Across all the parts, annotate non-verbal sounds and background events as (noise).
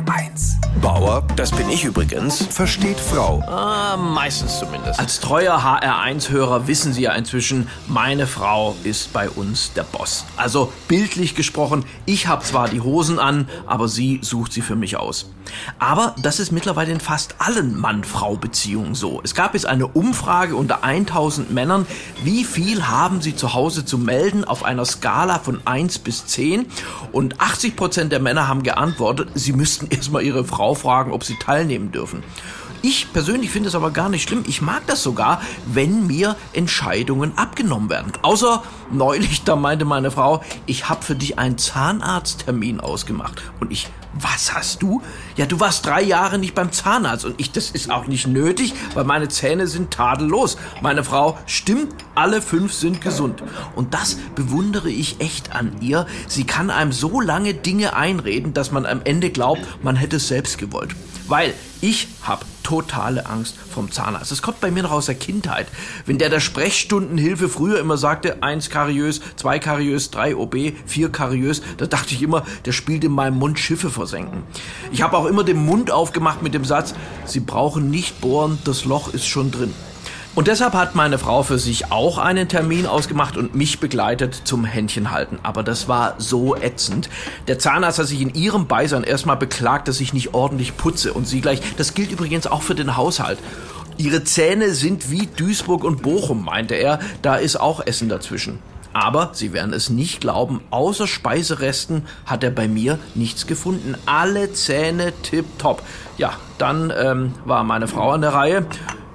HR1. Bauer, das bin ich übrigens, versteht Frau. Ah, meistens zumindest. Als treuer HR1-Hörer wissen Sie ja inzwischen, meine Frau ist bei uns der Boss. Also bildlich gesprochen, ich habe zwar die Hosen an, aber sie sucht sie für mich aus. Aber das ist mittlerweile in fast allen Mann-Frau-Beziehungen so. Es gab jetzt eine Umfrage unter 1000 Männern, wie viel haben sie zu Hause zu melden auf einer Skala von 1 bis 10 und 80 Prozent der Männer haben geantwortet, sie müssten (laughs) erstmal ihre Fragen, ob sie teilnehmen dürfen. Ich persönlich finde es aber gar nicht schlimm. Ich mag das sogar, wenn mir Entscheidungen abgenommen werden. Außer neulich, da meinte meine Frau, ich habe für dich einen Zahnarzttermin ausgemacht. Und ich, was hast du? Ja, du warst drei Jahre nicht beim Zahnarzt. Und ich, das ist auch nicht nötig, weil meine Zähne sind tadellos. Meine Frau, stimmt, alle fünf sind gesund. Und das bewundere ich echt an ihr. Sie kann einem so lange Dinge einreden, dass man am Ende glaubt, man hätte es selbst gewollt. Weil ich habe totale Angst vom Zahnarzt. Das kommt bei mir noch aus der Kindheit. Wenn der der Sprechstundenhilfe früher immer sagte, eins kariös, zwei kariös, drei OB, vier kariös, da dachte ich immer, der spielt in meinem Mund Schiffe versenken. Ich habe auch immer den Mund aufgemacht mit dem Satz, Sie brauchen nicht bohren, das Loch ist schon drin. Und deshalb hat meine Frau für sich auch einen Termin ausgemacht und mich begleitet zum Händchenhalten. Aber das war so ätzend. Der Zahnarzt hat sich in ihrem Beisein erstmal beklagt, dass ich nicht ordentlich putze. Und sie gleich, das gilt übrigens auch für den Haushalt. Ihre Zähne sind wie Duisburg und Bochum, meinte er. Da ist auch Essen dazwischen. Aber Sie werden es nicht glauben, außer Speiseresten hat er bei mir nichts gefunden. Alle Zähne tipptopp. Ja, dann ähm, war meine Frau an der Reihe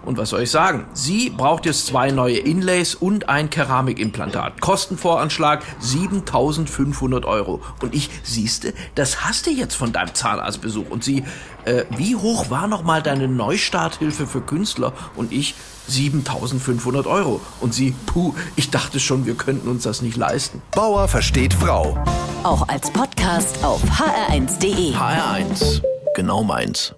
und was soll ich sagen? Sie braucht jetzt zwei neue Inlays und ein Keramikimplantat. Kostenvoranschlag 7500 Euro. Und ich, siehste, das hast du jetzt von deinem Zahnarztbesuch. Und sie, äh, wie hoch war nochmal deine Neustarthilfe für Künstler? Und ich, 7500 Euro. Und sie, puh, ich dachte schon, wir könnten uns das nicht leisten. Bauer versteht Frau. Auch als Podcast auf hr1.de. HR1, genau meins.